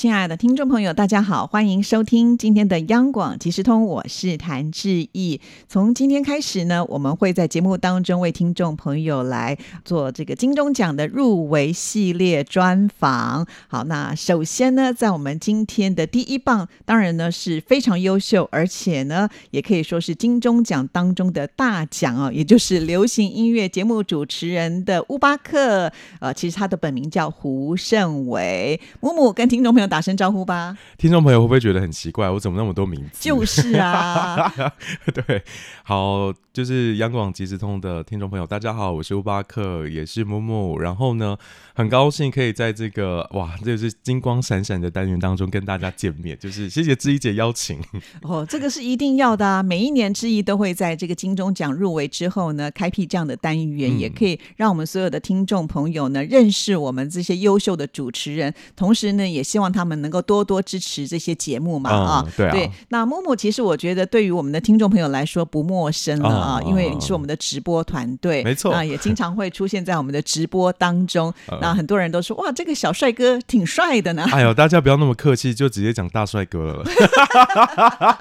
亲爱的听众朋友，大家好，欢迎收听今天的央广即时通，我是谭志毅。从今天开始呢，我们会在节目当中为听众朋友来做这个金钟奖的入围系列专访。好，那首先呢，在我们今天的第一棒，当然呢是非常优秀，而且呢也可以说是金钟奖当中的大奖哦，也就是流行音乐节目主持人的乌巴克。呃，其实他的本名叫胡胜伟。木木跟听众朋友。打声招呼吧，听众朋友会不会觉得很奇怪？我怎么那么多名字？就是啊，对，好，就是央广即时通的听众朋友，大家好，我是乌巴克，也是木木。然后呢，很高兴可以在这个哇，这是金光闪闪的单元当中跟大家见面，就是谢谢志怡姐邀请。哦，这个是一定要的啊！每一年志怡都会在这个金钟奖入围之后呢，开辟这样的单元，也可以让我们所有的听众朋友呢认识我们这些优秀的主持人，同时呢，也希望他。他们能够多多支持这些节目嘛？啊，对。那木木其实我觉得对于我们的听众朋友来说不陌生了啊，因为你是我们的直播团队，没错，啊，也经常会出现在我们的直播当中。那很多人都说哇，这个小帅哥挺帅的呢。哎呦，大家不要那么客气，就直接讲大帅哥了。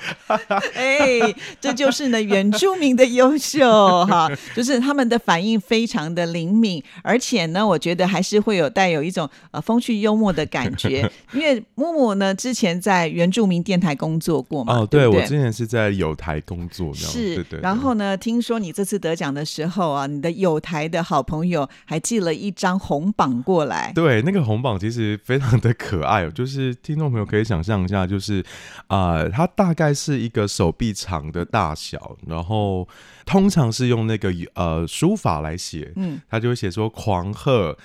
哎，这就是呢原住民的优秀哈，就是他们的反应非常的灵敏，而且呢，我觉得还是会有带有一种呃风趣幽默的感觉，因为。木木呢，之前在原住民电台工作过嘛？哦，对，我之前是在有台工作，是。对对。然后呢，听说你这次得奖的时候啊，你的有台的好朋友还寄了一张红榜过来。对，那个红榜其实非常的可爱哦，就是听众朋友可以想象一下，就是啊，它大概是一个手臂长的大小，然后通常是用那个呃书法来写，嗯，他就会写说狂贺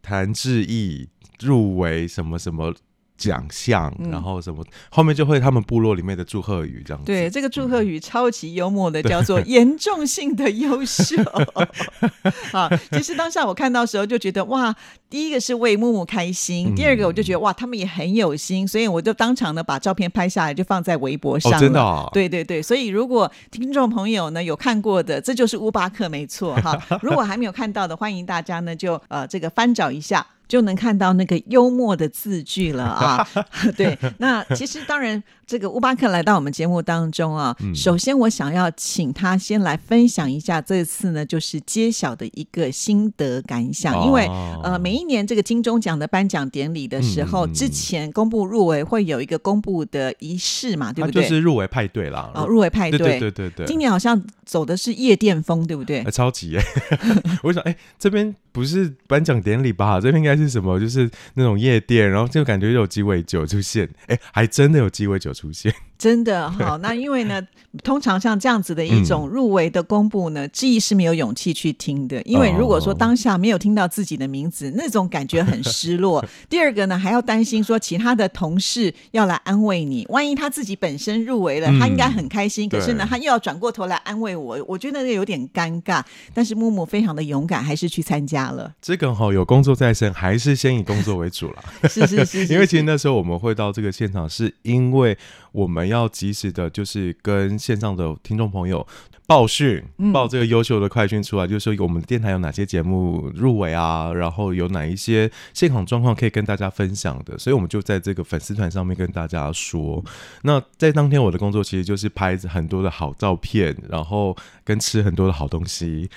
谭志毅入围什么什么。奖项，然后什么后面就会他们部落里面的祝贺语这样。对，这个祝贺语超级幽默的，叫做严重性的优秀。啊，其实当下我看到时候就觉得哇，第一个是为木木开心，第二个我就觉得哇，他们也很有心，所以我就当场呢把照片拍下来就放在微博上。真的？对对对，所以如果听众朋友呢有看过的，这就是乌巴克没错哈。如果还没有看到的，欢迎大家呢就呃这个翻找一下。就能看到那个幽默的字句了啊！对，那其实当然。这个乌巴克来到我们节目当中啊，首先我想要请他先来分享一下这次呢，就是揭晓的一个心得感想。因为呃，每一年这个金钟奖的颁奖典礼的时候，之前公布入围会有一个公布的仪式嘛，对不对？就是入围派对啦。哦，入围派对，对对对对。今年好像走的是夜店风，对不对？超级耶！我想，哎，这边不是颁奖典礼吧？这边应该是是什么？就是那种夜店，然后就感觉有鸡尾酒出现，哎，还真的有鸡尾酒。出现真的好，那因为呢，通常像这样子的一种入围的公布呢，记忆是没有勇气去听的，因为如果说当下没有听到自己的名字，那种感觉很失落。第二个呢，还要担心说其他的同事要来安慰你，万一他自己本身入围了，他应该很开心，可是呢，他又要转过头来安慰我，我觉得有点尴尬。但是木木非常的勇敢，还是去参加了。这个哈有工作在身，还是先以工作为主了。是是 是，因为其实那时候我们会到这个现场，是因为。我们要及时的，就是跟线上的听众朋友报讯，报这个优秀的快讯出来，就是说我们电台有哪些节目入围啊，然后有哪一些现场状况可以跟大家分享的，所以我们就在这个粉丝团上面跟大家说。那在当天我的工作其实就是拍很多的好照片，然后跟吃很多的好东西，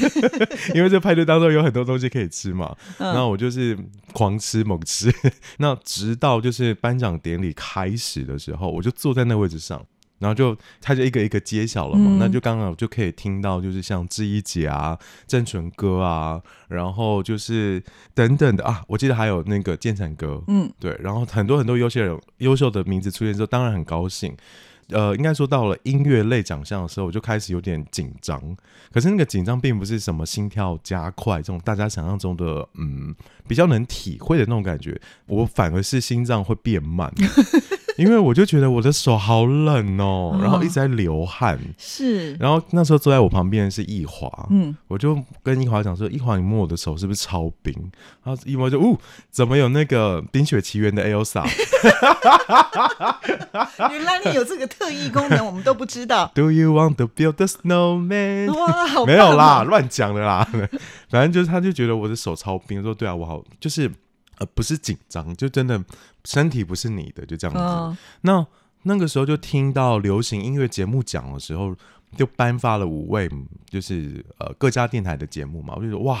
因为这派对当中有很多东西可以吃嘛。那我就是狂吃猛吃，那直到就是颁奖典礼开始的时候。我就坐在那位置上，然后就他就一个一个揭晓了嘛，那就刚好就可以听到，就是像志一姐啊、郑淳哥啊，然后就是等等的啊，我记得还有那个建成哥，嗯，对，然后很多很多优秀人、优秀的名字出现之后，当然很高兴。呃，应该说到了音乐类奖项的时候，我就开始有点紧张。可是那个紧张并不是什么心跳加快这种大家想象中的，嗯，比较能体会的那种感觉，我反而是心脏会变慢。因为我就觉得我的手好冷哦，然后一直在流汗。是，然后那时候坐在我旁边的是易华，嗯，我就跟易华讲说：“易华，你摸我的手是不是超冰？”然后易华就：“哦，怎么有那个《冰雪奇缘》的 Elsa？” 原来你有这个特异功能，我们都不知道。Do you want to build a snowman？没有啦，，乱讲的啦。反正就是，他就觉得我的手超冰，说对啊，我好就是呃不是紧张，就真的身体不是你的，就这样子。嗯，那那个时候就听到流行音乐节目奖的时候，就颁发了五位，就是呃各家电台的节目嘛，我就说哇。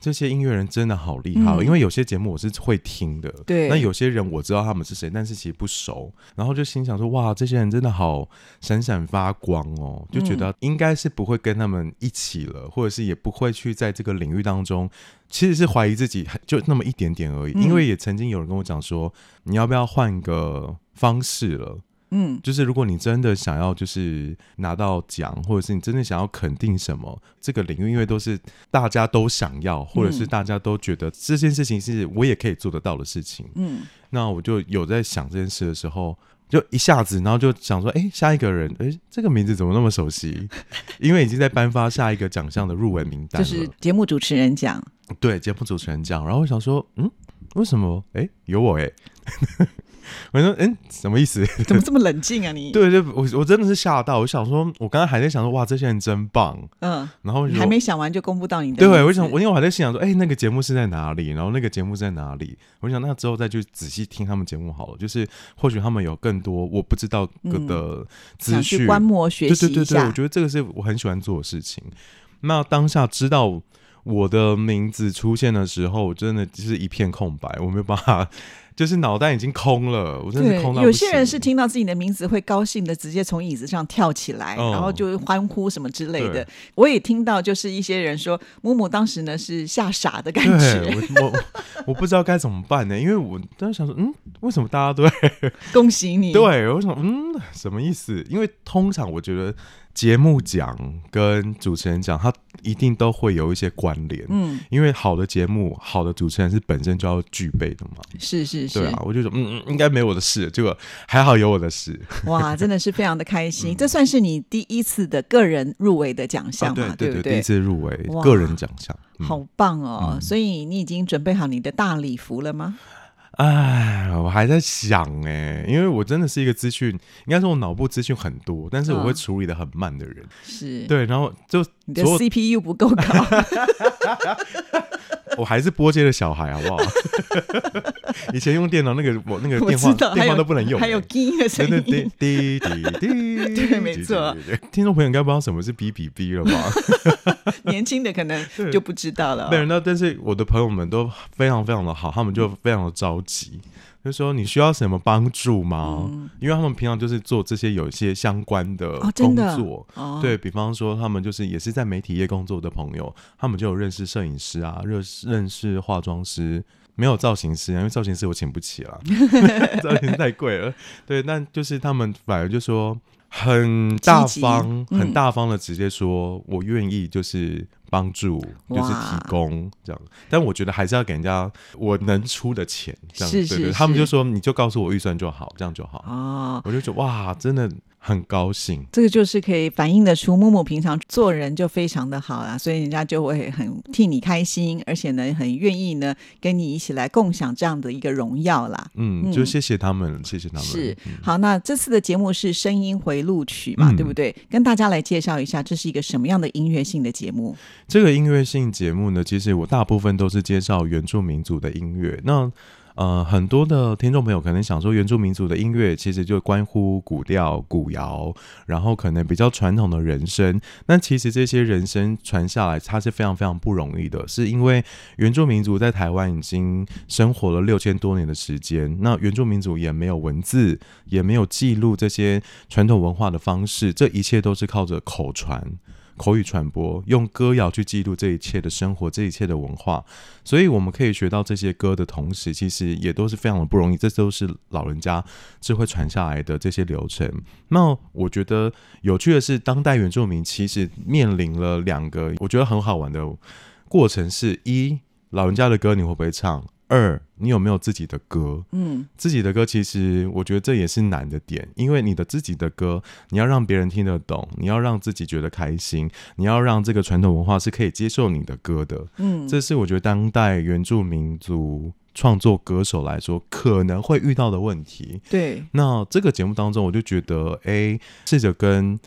这些音乐人真的好厉害哦，嗯。因为有些节目我是会听的，对。那有些人我知道他们是谁，但是其实不熟，然后就心想说，哇，这些人真的好闪闪发光哦，就觉得应该是不会跟他们一起了，或者是也不会去在这个领域当中，其实是怀疑自己就那么一点点而已，嗯。因为也曾经有人跟我讲说，你要不要换个方式了？嗯，就是如果你真的想要就是拿到奖，或者是你真的想要肯定什么，这个领域因为都是大家都想要，或者是大家都觉得这件事情是我也可以做得到的事情，嗯，那我就有在想这件事的时候。就一下子，然后就想说，哎、下一个人，哎、这个名字怎么那么熟悉？因为已经在颁发下一个奖项的入围名单了。就是节目主持人奖，对，节目主持人奖，然后我想说，嗯，为什么？哎、有我哎、我说，嗯，什么意思？怎么这么冷静啊你？，对 对，我我真的是吓到，我想说，我刚刚还在想说，哇，这些人真棒，嗯，然后还没想完就公布到你的对，我想，我因为我还在心想说，哎、那个节目是在哪里？然后那个节目是在哪里？我想那之后再去仔细听他们节目好了，就是或许他们有更多我不知道嗯的资想讯，去观摩学习对对对对，我，觉得这个是我很喜欢做的事情。那当下知道我的名字出现的时候，真的就是一片空白，我没有办法，就是脑袋已经空了，我真的空，到不有些人是听到自己的名字会高兴的，直接从椅子上跳起来，哦然后就欢呼什么之类的。我也听到，就是一些人说，母母当时呢是吓傻的感觉。我我 我不知道该怎么办呢，因为我当时想说，嗯，为什么大家都在 恭喜你！对，我想，嗯，什么意思？因为通常我觉得节目奖跟主持人奖，它一定都会有一些关联。嗯，因为好的节目、好的主持人是本身就要具备的嘛。是是是对，啊，我就说，嗯嗯，应该没我的事，结果还好有我的事。哇，真的是非常的开心。这算是你第一次的个人入围的奖项嘛？啊对不对，第一次入围哇个人奖项。嗯好棒哦！嗯所以你已经准备好你的大礼服了吗？哎，我还在想哎，因为我真的是一个资讯，应该说我脑部资讯很多，但是我会嗯处理的很慢的人。是，对，然后就你的 CPU 不够高。我还是波接的小孩，好不好？以前用电脑那个我那个 电话电话都不能用欸，还有滴的声音。滴滴滴滴，对没错听众朋友应该不知道什么是哔哔哔了吧？年轻的可能就不知道了哦、对，那但是我的朋友们都非常非常的好，他们就非常的着急，就说你需要什么帮助吗？嗯因为他们平常就是做这些有一些相关的工作。哦，对比方说，他们就是也是在媒体业工作的朋友，他们就有认识摄影师啊，认识认识化妆师，没有造型师啊，因为造型师我请不起了，造型师太贵了。对，但就是他们反而就说很大方，嗯很大方的直接说，我愿意就是帮助，就是提供这样。但我觉得还是要给人家我能出的钱，这样是是对对。他们就说你就告诉我预算就好，这样就好。哦，我就觉得哇，真的很高兴。这个就是可以反映得出木木平常做人就非常的好啊，所以人家就会很替你开心，而且呢很愿意呢跟你一起来共享这样的一个荣耀啦。嗯，嗯就谢谢他们，谢谢他们。是嗯好，那这次的节目是声音回录曲嘛，嗯对不对？跟大家来介绍一下，这是一个什么样的音乐性的节目？这个音乐性节目呢，其实我大部分都是介绍原住民族的音乐。那呃，很多的听众朋友可能想说，原住民族的音乐其实就关乎古调、古谣，然后可能比较传统的人声。那其实这些人声传下来，它是非常非常不容易的，是因为原住民族在台湾已经生活了六千多年的时间，那原住民族也没有文字，也没有记录这些传统文化的方式，这一切都是靠着口传。口语传播，用歌谣去记录这一切的生活，这一切的文化，所以我们可以学到这些歌的同时，其实也都是非常的不容易，这都是老人家智慧传下来的这些流程。那我觉得有趣的是，当代原住民其实面临了两个我觉得很好玩的过程是：一，老人家的歌你会不会唱？二，你有没有自己的歌？嗯，自己的歌其实我觉得这也是难的点，因为你的自己的歌，你要让别人听得懂，你要让自己觉得开心，你要让这个传统文化是可以接受你的歌的。嗯，这是我觉得当代原住民族创作歌手来说可能会遇到的问题。对，那这个节目当中，我就觉得，哎，试着跟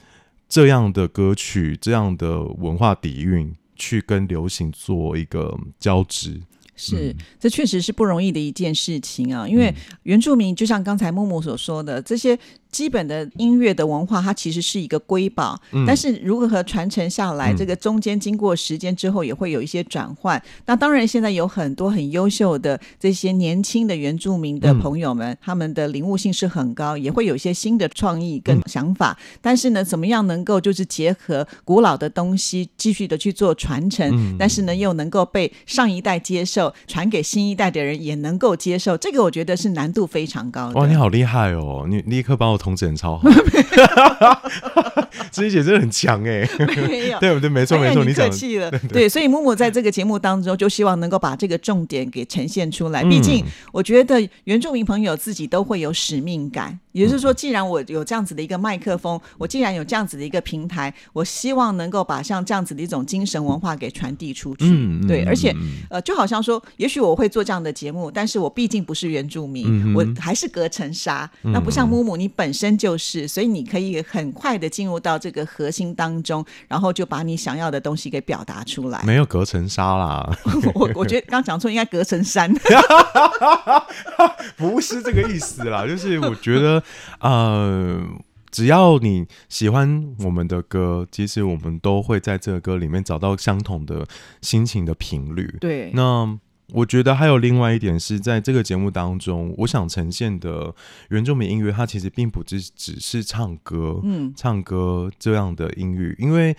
这样的歌曲、这样的文化底蕴，去跟流行做一个交织。是嗯，这确实是不容易的一件事情啊。因为原住民就像刚才木木所说的，这些基本的音乐的文化，它其实是一个瑰宝。嗯但是如何传承下来，嗯这个中间经过时间之后，也会有一些转换。那当然，现在有很多很优秀的这些年轻的原住民的嗯朋友们，他们的领悟性是很高，也会有一些新的创意跟嗯想法。但是呢，怎么样能够就是结合古老的东西，继续的去做传承，嗯但是呢，又能够被上一代接受，传给新一代的人也能够接受，这个我觉得是难度非常高的。哇，你好厉害哦！你立刻把我统整超好，志怡姐真的很强哎。没有。对不对？没错没错，你客气了。对，所以木木在这个节目当中，就希望能够把这个重点给呈现出来。毕竟嗯，我觉得原住民朋友自己都会有使命感，也就是说，既然我有这样子的一个麦克风，我既然有这样子的一个平台，我希望能够把像这样子的一种精神文化给传递出去。嗯对，嗯而且呃，就好像说，也许我会做这样的节目，但是我毕竟不是原住民，嗯我还是隔层纱。那不像木木，你本身就是，所以你可以很快的进入到这个核心当中，然后就把你想要的东西给表达出来。没有隔层纱啦，我我觉得刚讲错，应该隔层山。不是这个意思啦，就是我觉得，呃，只要你喜欢我们的歌，其实我们都会在这个歌里面找到相同的心情的频率。对，那我觉得还有另外一点是在这个节目当中，我想呈现的原住民音乐，它其实并不只只是唱歌，嗯，唱歌这样的音乐，因为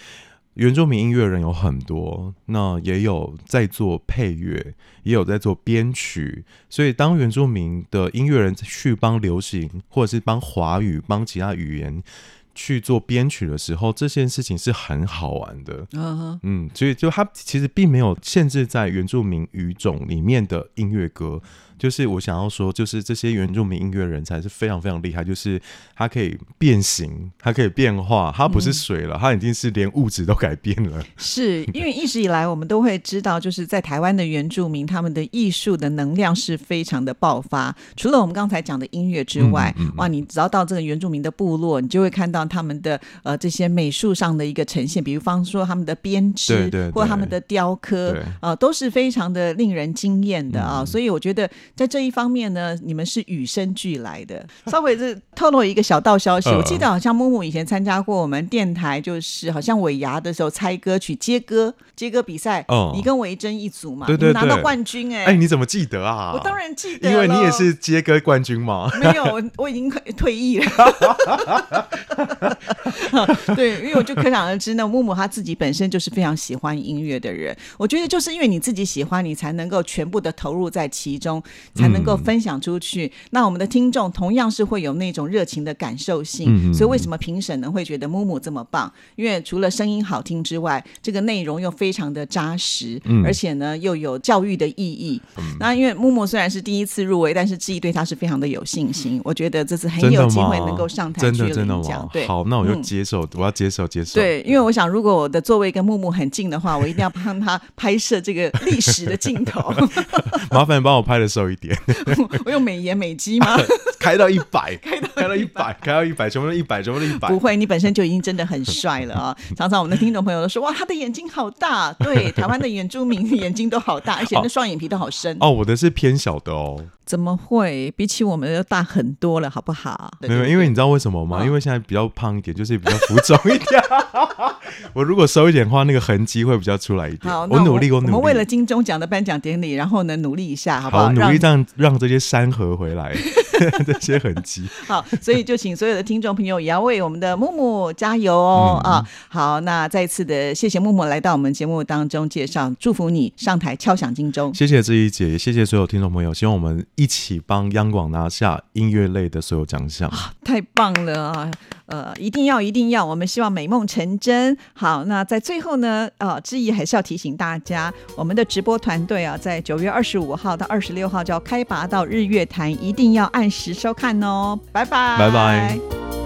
原住民音乐人有很多，那也有在做配乐，也有在做编曲，所以当原住民的音乐人去帮流行或者是帮华语、帮其他语言去做编曲的时候，这件事情是很好玩的。嗯所以就它其实并没有限制在原住民语种里面的音乐歌，就是我想要说，就是这些原住民音乐人才是非常非常厉害，就是它可以变形，它可以变化，它不是水了，它已经是连物质都改变了。是因为一直以来我们都会知道，就是在台湾的原住民，他们的艺术的能量是非常的爆发。除了我们刚才讲的音乐之外，嗯嗯嗯哇，你只要到这个原住民的部落，你就会看到他们的呃这些美术上的一个呈现，比方说他们的编织，对对对或他们的雕刻啊，呃，都是非常的令人惊艳的啊。嗯所以我觉得在这一方面呢，你们是与生俱来的。稍微是透露一个小道消息，嗯我记得好像木木以前参加过我们电台，就是好像尾牙的时候猜歌曲接歌接歌比赛，哦你跟维珍一组嘛，对对你拿到冠军哎、哎、你怎么记得啊？我当然记得，因为你也是。接歌冠军嘛。没有，我我已经退退役了。对，因为我就可想而知呢，木木他自己本身就是非常喜欢音乐的人。我觉得就是因为你自己喜欢，你才能够全部的投入在其中，才能够分享出去。那我们的听众同样是会有那种热情的感受性。所以为什么评审呢会觉得木木这么棒？因为除了声音好听之外，这个内容又非常的扎实，嗯而且呢又有教育的意义。那因为木木虽然是第一次入围，但是志毅对他是非常的有信心。我觉得这次很？有机会能够上台去真的真的吗。？领奖对，好，那我就嗯接受，我要接受接受。对，因为我想，如果我的座位跟木木很近的话，我一定要帮他拍摄这个历史的镜头。麻烦你帮我拍的瘦一点，我用美颜美肌吗？开到一百，开到开到一百，开到一百，全部都一百，全部都一百不。会，你本身就已经真的很帅了啊！常常我们的听众朋友都说，哇，他的眼睛好大。对，台湾的原住民眼睛都好大，而且那双眼皮都好深。哦，我的是偏小的哦，怎么会？比起我们的大很多了，好不好？没有，因为你知道为什么吗？嗯因为现在比较胖一点，就是比较浮肿一点。我如果瘦一点的话，那个痕迹会比较出来一点。好，那我努力，我努力。我们为了金钟奖的颁奖典礼，然后呢，努力一下，好不好好？让让让这些山河回来，这些痕迹。好，所以就请所有的听众朋友也要为我们的木木加油哦、嗯啊！好，那再次的谢谢木木来到我们节目当中介绍，祝福你上台敲响金钟。谢谢志怡姐，也谢谢所有听众朋友，希望我们一起帮央广拿下音乐类的所有奖项。太棒了啊！呃，一定要一定要，我们希望美梦成真。好，那在最后呢，呃，志毅还是要提醒大家，我们的直播团队啊，在九月二十五号到二十六号就要开拔到日月潭，一定要按时收看哦。拜拜，拜拜。